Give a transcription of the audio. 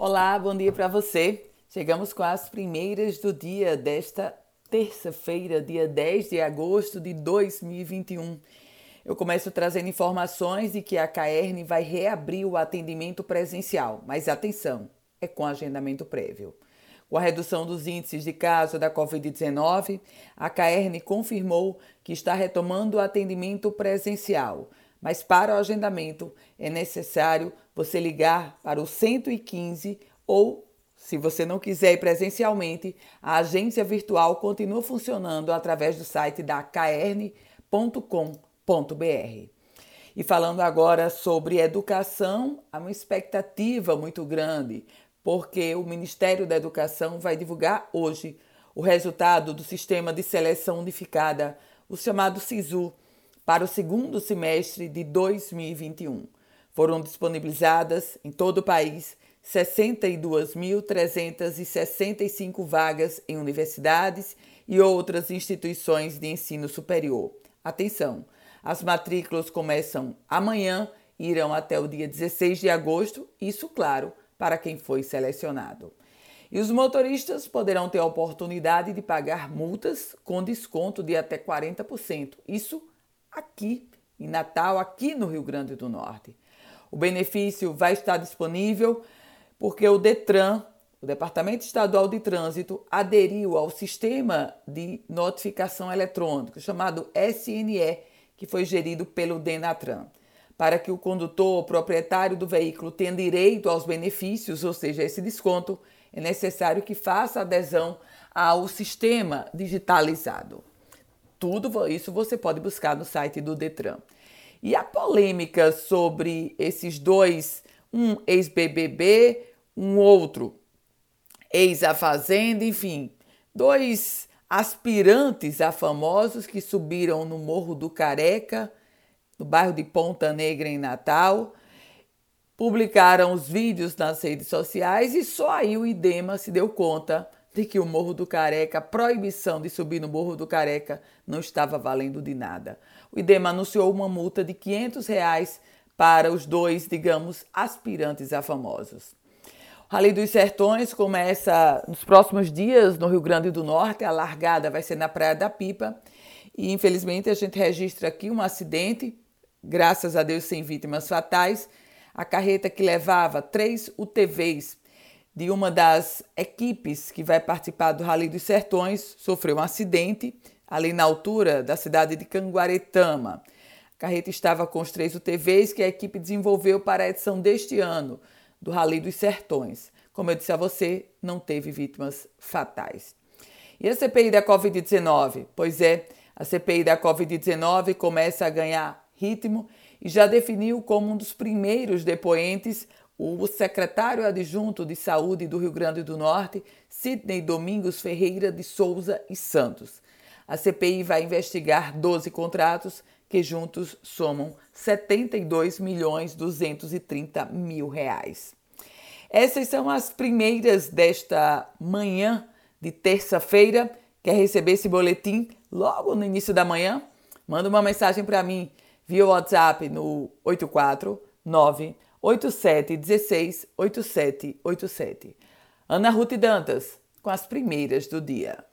Olá, bom dia para você. Chegamos com as primeiras do dia desta terça-feira, dia 10 de agosto de 2021. Eu começo trazendo informações de que a Caerne vai reabrir o atendimento presencial, mas atenção, é com agendamento prévio. Com a redução dos índices de casos da Covid-19, a Caerne confirmou que está retomando o atendimento presencial, mas para o agendamento é necessário você ligar para o 115 ou, se você não quiser ir presencialmente, a agência virtual continua funcionando através do site da caerne.com.br. E falando agora sobre educação, há uma expectativa muito grande, porque o Ministério da Educação vai divulgar hoje o resultado do Sistema de Seleção Unificada, o chamado SISU para o segundo semestre de 2021. Foram disponibilizadas em todo o país 62.365 vagas em universidades e outras instituições de ensino superior. Atenção! As matrículas começam amanhã e irão até o dia 16 de agosto, isso, claro, para quem foi selecionado. E os motoristas poderão ter a oportunidade de pagar multas com desconto de até 40%. Isso aqui em Natal, aqui no Rio Grande do Norte. O benefício vai estar disponível porque o Detran, o Departamento Estadual de Trânsito, aderiu ao sistema de notificação eletrônica chamado SNE, que foi gerido pelo Denatran. Para que o condutor, o proprietário do veículo, tenha direito aos benefícios, ou seja, esse desconto, é necessário que faça adesão ao sistema digitalizado. Tudo isso você pode buscar no site do Detran. E a polêmica sobre esses dois, um ex-BBB, um outro ex-A Fazenda, enfim, dois aspirantes a famosos que subiram no Morro do Careca, no bairro de Ponta Negra, em Natal, publicaram os vídeos nas redes sociais e só aí o IDEMA se deu conta de que o Morro do Careca, a proibição de subir no Morro do Careca não estava valendo de nada. O IDEMA anunciou uma multa de 500 reais para os dois, digamos, aspirantes a famosos. O Rally dos Sertões começa nos próximos dias no Rio Grande do Norte. A largada vai ser na Praia da Pipa. E infelizmente a gente registra aqui um acidente, graças a Deus sem vítimas fatais. A carreta que levava três UTVs de uma das equipes que vai participar do Rally dos Sertões sofreu um acidente ali na altura da cidade de Canguaretama. A carreta estava com os três UTVs que a equipe desenvolveu para a edição deste ano do Rally dos Sertões. Como eu disse a você, não teve vítimas fatais. E a CPI da Covid-19? Pois é, a CPI da Covid-19 começa a ganhar ritmo e já definiu como um dos primeiros depoentes o secretário adjunto de Saúde do Rio Grande do Norte, Sidney Domingos Ferreira de Souza e Santos. A CPI vai investigar 12 contratos que juntos somam 72 milhões 230 mil reais. Essas são as primeiras desta manhã de terça-feira. Quer receber esse boletim logo no início da manhã? Manda uma mensagem para mim via WhatsApp no 849 8716 8787. Ana Ruth Dantas, com as primeiras do dia.